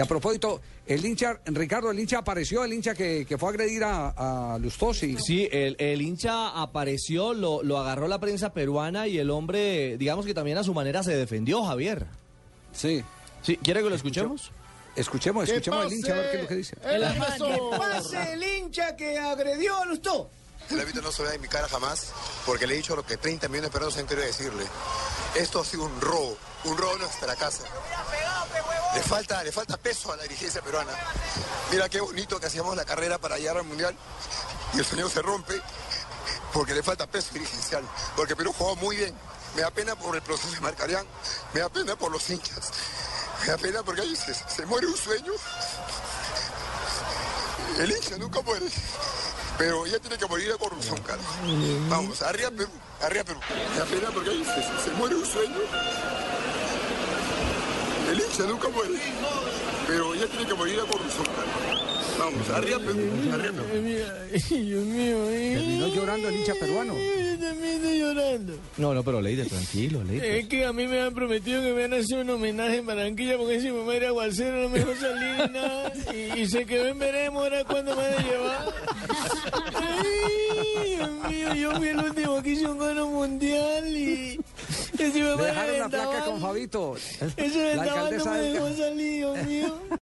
Y a propósito, el hincha, Ricardo, el hincha apareció, el hincha que, que fue a agredir a, a Lustosi. Sí, el, el hincha apareció, lo, lo agarró la prensa peruana y el hombre, digamos que también a su manera se defendió, Javier. Sí. Sí, ¿quiere que lo escuchemos? Escuchemos, escuchemos al hincha a ver qué es lo que dice. Que pase el hincha que agredió a Lustó. El árbitro no se ve en mi cara jamás, porque le he dicho lo que 30 millones de peruanos han querido decirle. Esto ha sido un robo, un robo de nuestra casa. Le falta, le falta peso a la dirigencia peruana. Mira qué bonito que hacíamos la carrera para llegar al Mundial y el sonido se rompe porque le falta peso dirigencial, porque Perú jugó muy bien. Me da pena por el proceso de Marcarián, me da pena por los hinchas, me da pena porque ahí se, se muere un sueño. El hincha nunca muere. Pero ya tiene que morir la corrupción, cara. Vamos, arriba Perú, arriba Perú. Me da pena porque ahí se, se muere un sueño. Hincha nunca muere. Pero ya tiene que morir la corrupción. Vamos, arriba arriba. Dios mío, Terminó llorando el hincha peruano. También estoy llorando. No, no, pero Leide, tranquilo, Leide. Es que a mí me han prometido que me van a hacer un homenaje en Barranquilla porque si mamá era aguacero no me dejó salir ni nada. Y, y se quedó en veremos ahora cuándo me van a llevar. Ay, Dios mío, yo fui el último que hizo un gano mundial y... y si Le me van a dejaron la placa con Fabito. Ese La vendaval no alcaldesa me dejó salir, Dios mío.